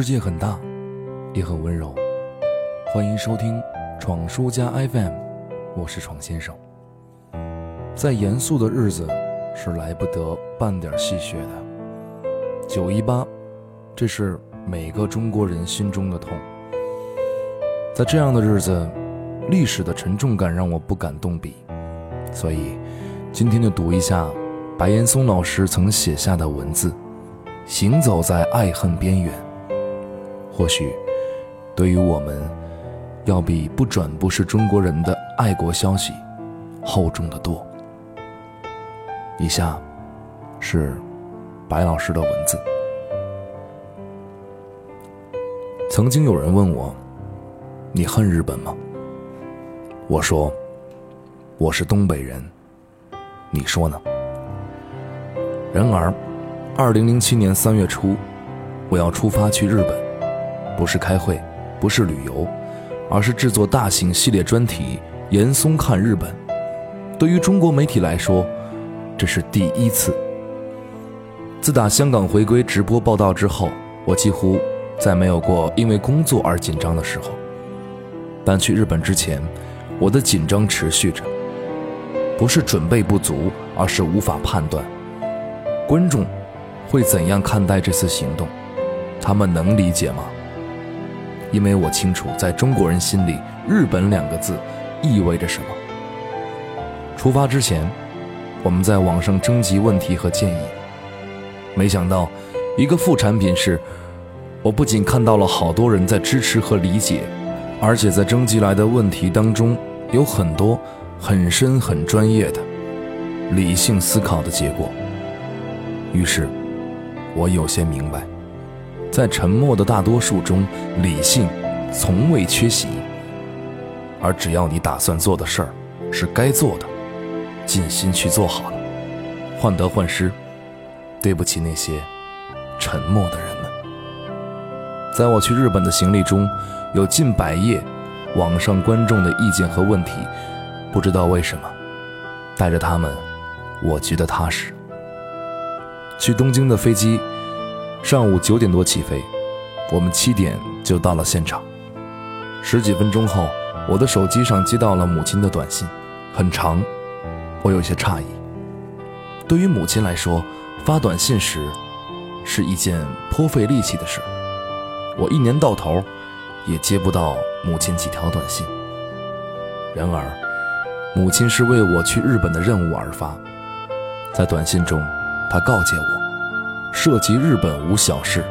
世界很大，也很温柔。欢迎收听闯书家 FM，我是闯先生。再严肃的日子是来不得半点戏谑的。九一八，这是每个中国人心中的痛。在这样的日子，历史的沉重感让我不敢动笔，所以今天就读一下白岩松老师曾写下的文字：行走在爱恨边缘。或许，对于我们，要比不转不是中国人的爱国消息厚重的多。以下是白老师的文字。曾经有人问我：“你恨日本吗？”我说：“我是东北人。”你说呢？然而，二零零七年三月初，我要出发去日本。不是开会，不是旅游，而是制作大型系列专题《严嵩看日本》。对于中国媒体来说，这是第一次。自打香港回归直播报道之后，我几乎再没有过因为工作而紧张的时候。但去日本之前，我的紧张持续着，不是准备不足，而是无法判断观众会怎样看待这次行动，他们能理解吗？因为我清楚，在中国人心里，“日本”两个字意味着什么。出发之前，我们在网上征集问题和建议，没想到，一个副产品是，我不仅看到了好多人在支持和理解，而且在征集来的问题当中，有很多很深、很专业的、理性思考的结果。于是，我有些明白。在沉默的大多数中，理性从未缺席。而只要你打算做的事儿是该做的，尽心去做好了，患得患失，对不起那些沉默的人们。在我去日本的行李中，有近百页网上观众的意见和问题，不知道为什么，带着他们，我觉得踏实。去东京的飞机。上午九点多起飞，我们七点就到了现场。十几分钟后，我的手机上接到了母亲的短信，很长，我有些诧异。对于母亲来说，发短信时是一件颇费力气的事。我一年到头也接不到母亲几条短信。然而，母亲是为我去日本的任务而发，在短信中，她告诫我。涉及日本无小事，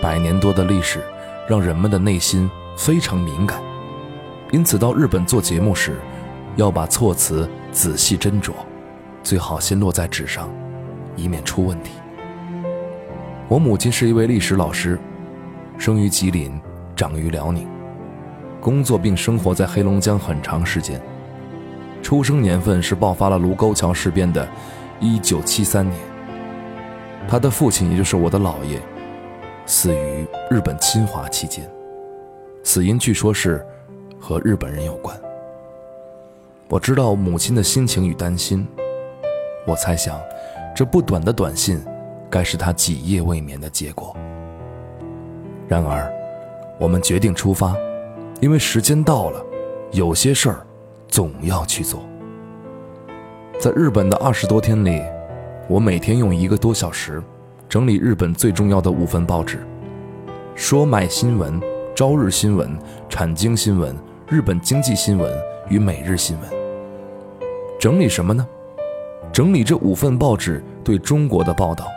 百年多的历史让人们的内心非常敏感，因此到日本做节目时，要把措辞仔细斟酌，最好先落在纸上，以免出问题。我母亲是一位历史老师，生于吉林，长于辽宁，工作并生活在黑龙江很长时间，出生年份是爆发了卢沟桥事变的1973年。他的父亲，也就是我的姥爷，死于日本侵华期间，死因据说是和日本人有关。我知道母亲的心情与担心，我猜想，这不短的短信，该是他几夜未眠的结果。然而，我们决定出发，因为时间到了，有些事儿总要去做。在日本的二十多天里。我每天用一个多小时整理日本最重要的五份报纸，《说买新闻》《朝日新闻》《产经新闻》《日本经济新闻》与《每日新闻》。整理什么呢？整理这五份报纸对中国的报道。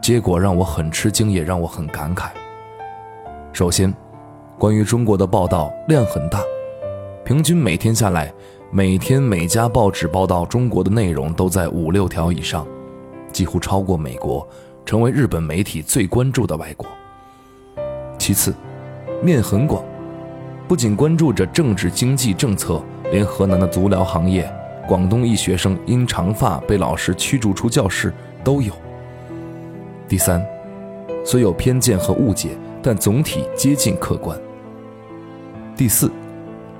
结果让我很吃惊，也让我很感慨。首先，关于中国的报道量很大，平均每天下来。每天每家报纸报道中国的内容都在五六条以上，几乎超过美国，成为日本媒体最关注的外国。其次，面很广，不仅关注着政治经济政策，连河南的足疗行业、广东一学生因长发被老师驱逐出教室都有。第三，虽有偏见和误解，但总体接近客观。第四，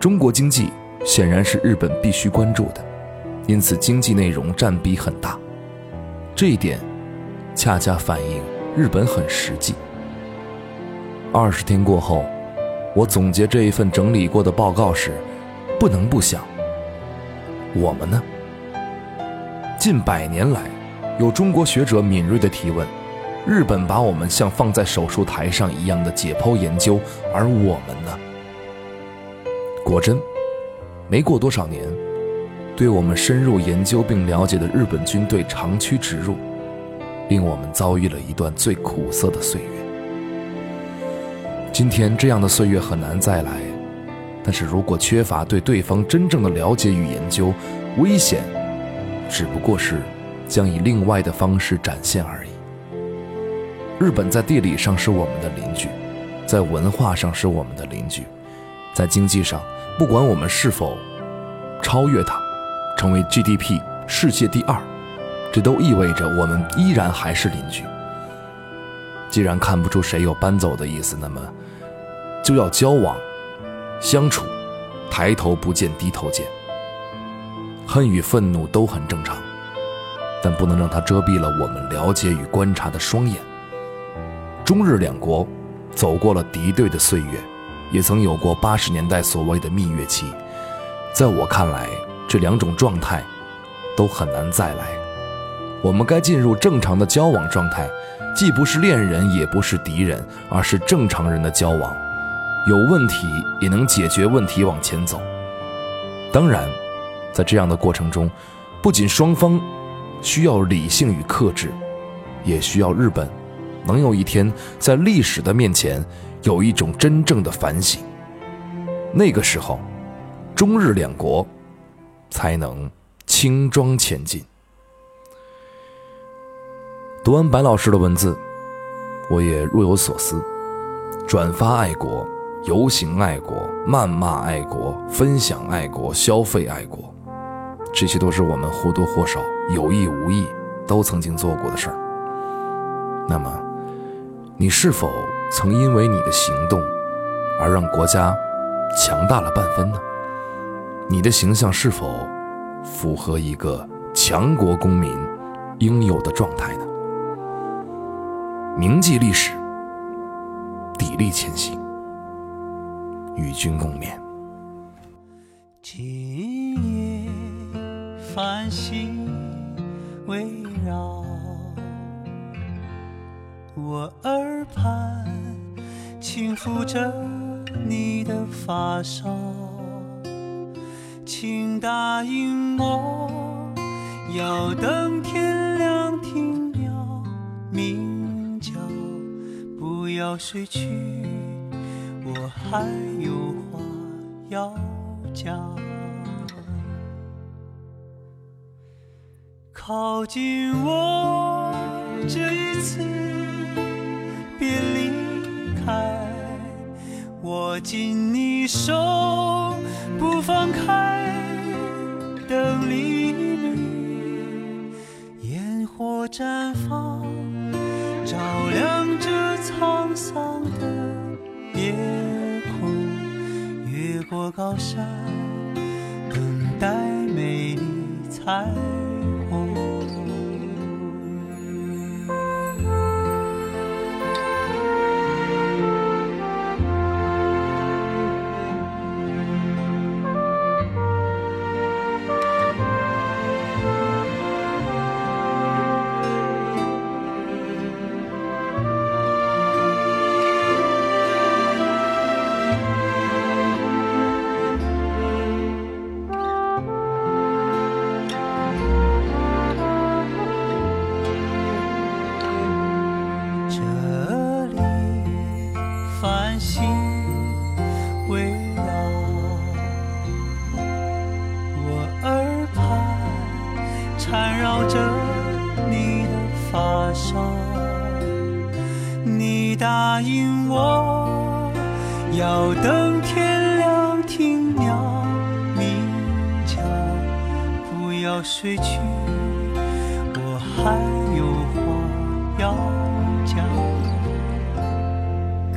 中国经济。显然是日本必须关注的，因此经济内容占比很大。这一点，恰恰反映日本很实际。二十天过后，我总结这一份整理过的报告时，不能不想：我们呢？近百年来，有中国学者敏锐地提问：日本把我们像放在手术台上一样的解剖研究，而我们呢？果真，没过多少年，对我们深入研究并了解的日本军队长驱直入，令我们遭遇了一段最苦涩的岁月。今天这样的岁月很难再来，但是如果缺乏对对方真正的了解与研究，危险只不过是将以另外的方式展现而已。日本在地理上是我们的邻居，在文化上是我们的邻居，在经济上，不管我们是否超越它，成为 GDP 世界第二，这都意味着我们依然还是邻居。既然看不出谁有搬走的意思，那么。就要交往、相处，抬头不见低头见。恨与愤怒都很正常，但不能让它遮蔽了我们了解与观察的双眼。中日两国走过了敌对的岁月，也曾有过八十年代所谓的蜜月期。在我看来，这两种状态都很难再来。我们该进入正常的交往状态，既不是恋人，也不是敌人，而是正常人的交往。有问题也能解决问题往前走。当然，在这样的过程中，不仅双方需要理性与克制，也需要日本能有一天在历史的面前有一种真正的反省。那个时候，中日两国才能轻装前进。读完白老师的文字，我也若有所思，转发爱国。游行爱国、谩骂爱国、分享爱国、消费爱国，这些都是我们或多或少、有意无意都曾经做过的事儿。那么，你是否曾因为你的行动而让国家强大了半分呢？你的形象是否符合一个强国公民应有的状态呢？铭记历史，砥砺前行。与君共勉。今夜繁星围绕我耳畔，轻抚着你的发梢，请答应我，要等天亮听鸟鸣叫，不要睡去。我还有话要讲，靠近我这一次，别离开，握紧你手不放开，等黎明，烟火绽放，照亮这沧桑的。夜空，越过高山，等待美丽彩虹你答应我，要等天亮听鸟鸣叫，不要睡去，我还有话要讲。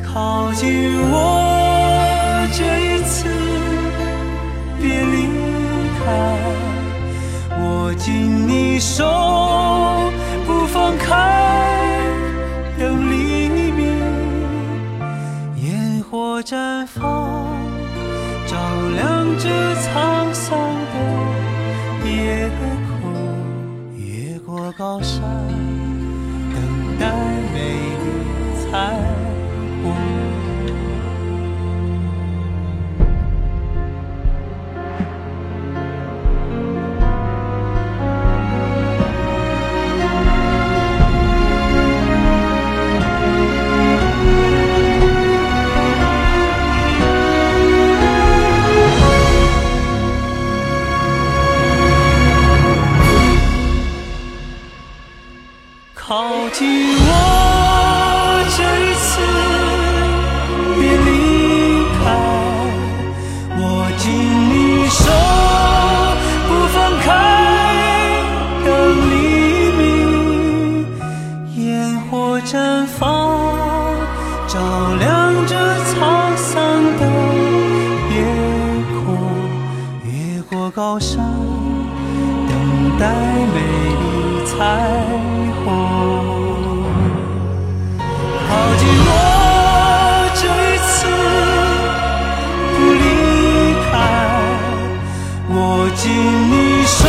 靠近我这一次，别离开，握紧你手不放开，高山，靠近我这一次，别离开，握紧你手，不放开。等黎明，烟火绽放，照亮这沧桑的夜空，越过高山，等待美丽彩虹。紧你手，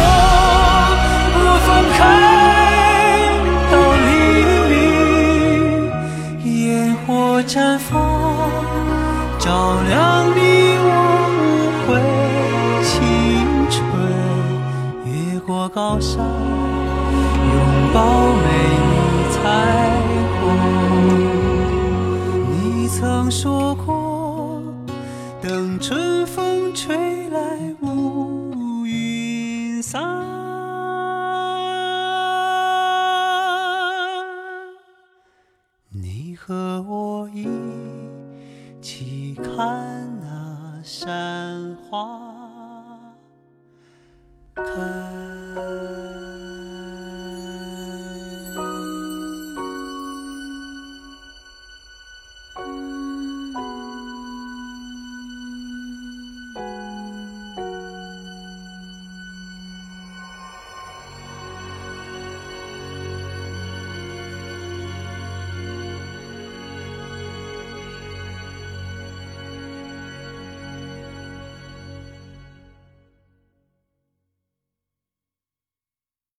不分开，到黎明，烟火绽放，照亮你我无悔青春。越过高山，拥抱每散，你和我一起看